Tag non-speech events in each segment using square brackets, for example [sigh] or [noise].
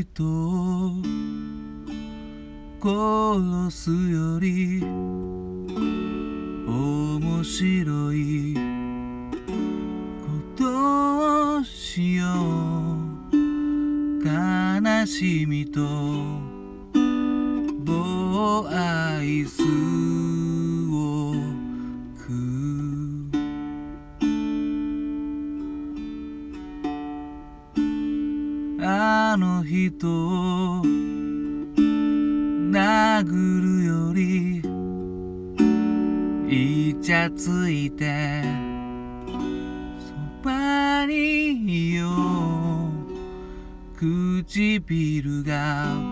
人を殺すより面白いことをしよう。悲しみとボーアあの人を殴るよりイチャついてそばにいよう。唇が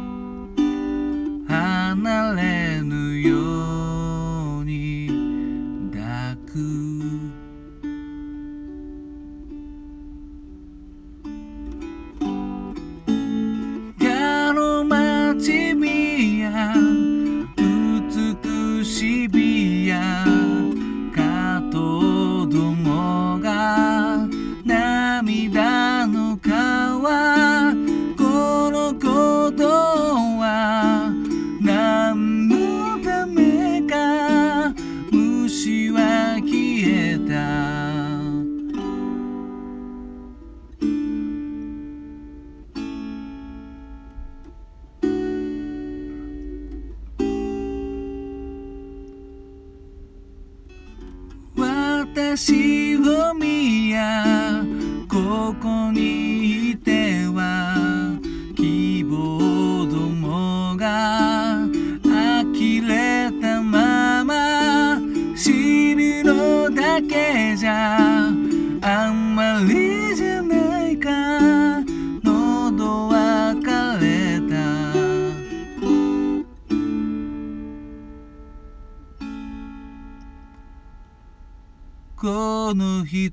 私を見やここに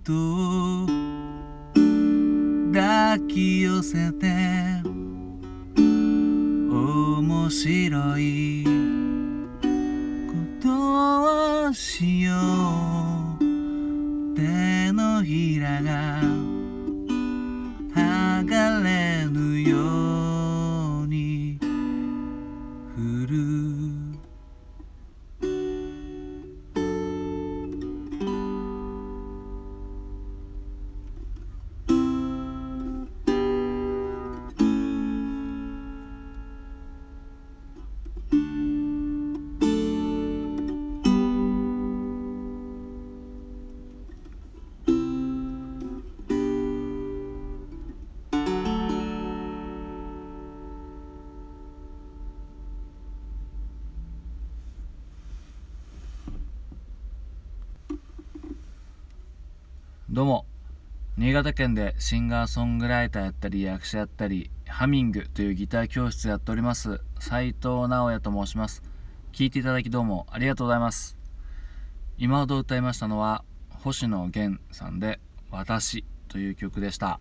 と抱き寄せて面白いことをしよう手のひらがどうも。新潟県でシンガーソングライターやったり役者やったりハミングというギター教室やっております斉藤直也と申します。聴いていただきどうもありがとうございます。今ほど歌いましたのは星野源さんで「私」という曲でした。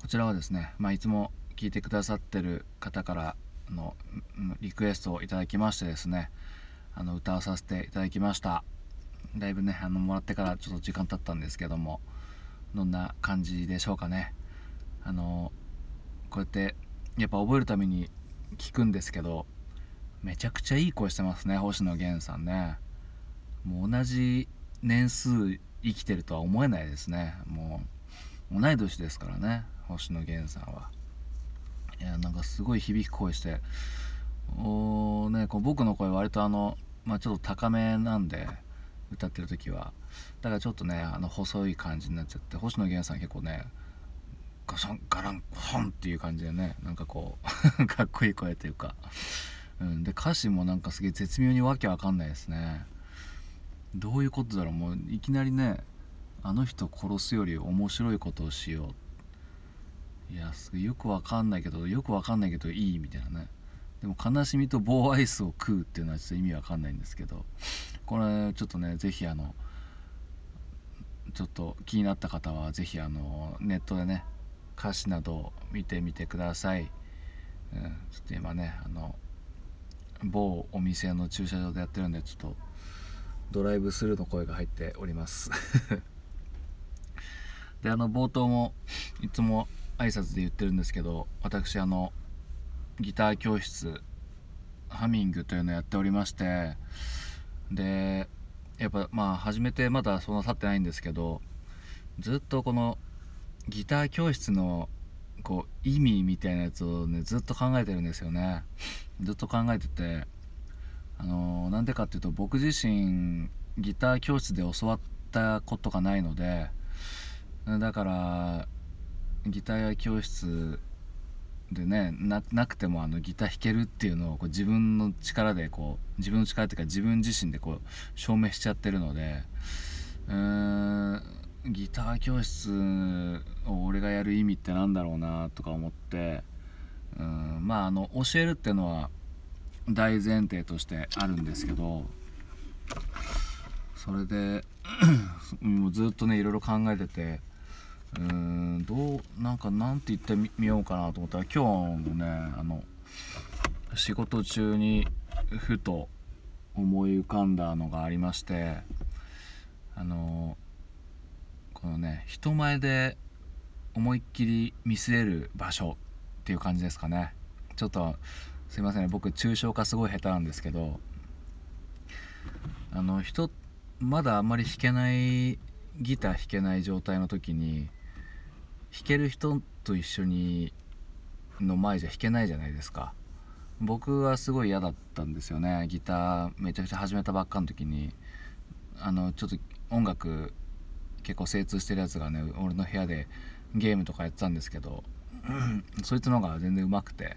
こちらはですね、まあ、いつも聴いてくださってる方からのリクエストをいただきましてですねあの歌わさせていただきました。だいぶねあのもらってからちょっと時間経ったんですけどもどんな感じでしょうかね。あのこうやってやっぱ覚えるために聞くんですけどめちゃくちゃいい声してますね星野源さんね。もう同じ年数生きてるとは思えないですね。もう同い年ですからね星野源さんは。いやなんかすごい響く声しておーねこう僕の声割とあのまあちょっと高めなんで歌ってる時は。だからちょっとねあの細い感じになっちゃって星野源さん結構ねガシャンガランゴホンっていう感じでねなんかこう [laughs] かっこいい声というか、うん、で歌詞もなんかすげえ絶妙にわけわかんないですね。どういうことだろうもういきなりねあの人殺すより面白いことをしよう。いやすごいよくわかんないけどよくわかんないけどいいみたいなね。でも悲しみと棒アイスを食うっていうのはちょっと意味わかんないんですけどこれちょっとねぜひあのちょっと気になった方はぜひあのネットでね歌詞などを見てみてください、うん、ちょっと今ねあの某お店の駐車場でやってるんでちょっとドライブスルーの声が入っております。[laughs] であの冒頭もいつも挨拶で言ってるんですけど私あのギター教室ハミングというのをやっておりましてでやっぱまあ始めてまだそんな経ってないんですけどずっとこのギター教室のこう意味みたいなやつをねずっと考えてるんですよね。ずっと考えててあのなんでかっていうと僕自身ギター教室で教わったことがないのでだからギター教室でねなくてもあのギター弾けるっていうのをこう自分の力でこう自分の力っていうか自分自身でこう証明しちゃってるのでうーんギター教室を俺がやる意味ってなんだろうなとか思ってうんまああの教えるっていうのは大前提としてあるんですけどそれで [clears throat] もうずっとねいろいろ考えててうんどうなんかなんて言ってみようかなと思ったら今日のねあの仕事中にふと思い浮かんだのがありましてあのこのね人前で思いっきり見据える場所っていう感じですかね。ちょっとすいませんね僕抽象化すごい下手なんですけどあの人まだあんまり弾けないギター弾けない状態の時に弾ける人と一緒にの前じゃ弾けないじゃないですか。僕はすごい嫌だったんですよね。ギターめちゃくちゃ始めたばっかの時に。あのちょっと音楽結構精通してるやつがね俺の部屋でゲームとかやってたんですけど [clears throat] そいつの方が全然うまくて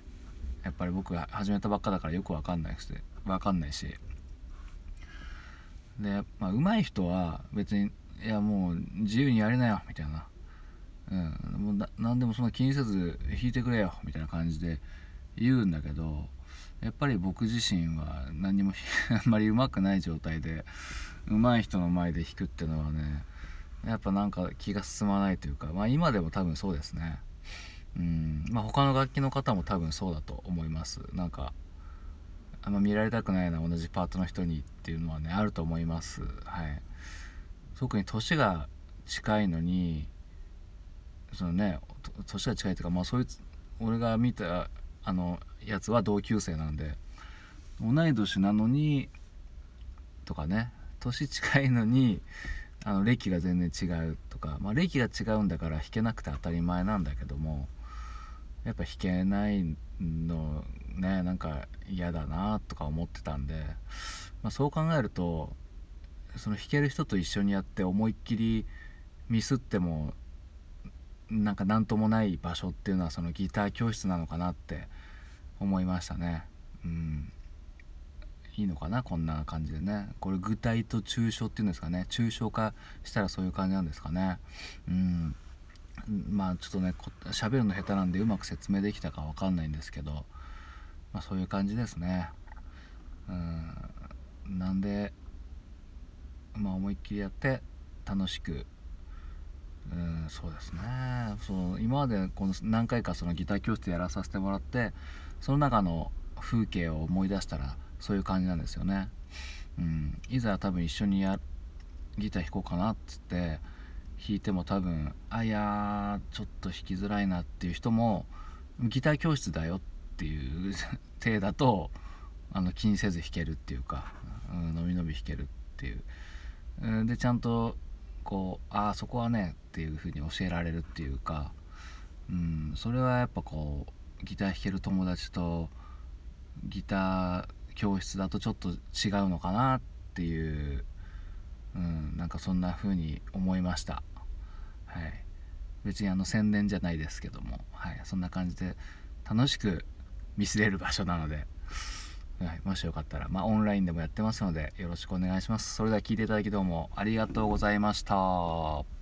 やっぱり僕が始めたばっかだからよくわかんないしわかんないし。で、まあ、上手い人は別にいやもう自由にやれなよみたいな、うん、もう何でもそんな気にせず弾いてくれよみたいな感じで言うんだけどやっぱり僕自身は何も [laughs] あんまり上手くない状態で上手い人の前で弾くっていうのはねやっぱなんか気が進まないというかまあ今でも多分そうですね。うん。まあ他の楽器の方も多分そうだと思います。なんかあんま見られたくないな同じパートの人にっていうのはねあると思います。はい。特に年が近いのにそのね年が近いというかまあそいつ俺が見たあのやつは同級生なんで同い年なのにとかね年近いのにあの歴が全然違うとか、まあ、歴が違うんだから弾けなくて当たり前なんだけどもやっぱ弾けないのねなんか嫌だなとか思ってたんで、まあ、そう考えるとその弾ける人と一緒にやって思いっきりミスってもなんか何ともない場所っていうのはそのギター教室なのかなって思いましたね。うん。いいのかなこんな感じでね。これ具体と抽象っていうんですかね。抽象化したらそういう感じなんですかね。うん。まあちょっとね喋るの下手なんでうまく説明できたか分かんないんですけど、まあ、そういう感じですね。うん。なんでまあ思いっきりやって楽しくうんそうですねそう今までこの何回かそのギター教室やらさせてもらってその中の風景を思い出したらそういう感じなんですよね。うん、いざ多分一緒にやギター弾こうかなっつって弾いても多分あいやちょっと弾きづらいなっていう人もギター教室だよっていう体だとあの気にせず弾けるっていうか、うん、伸び伸び弾けるっていう、でちゃんとこうああそこはねっていう風に教えられるっていうか、うん、それはやっぱこうギター弾ける友達とギター教室だとちょっと違うのかなっていう、うん、なんかそんな風に思いました。はい、別にあの宣伝じゃないですけども、はい、そんな感じで楽しく見据える場所なので、はい、もしよかったら、まあ、オンラインでもやってますのでよろしくお願いします。それでは聞いていただきどうもありがとうございました。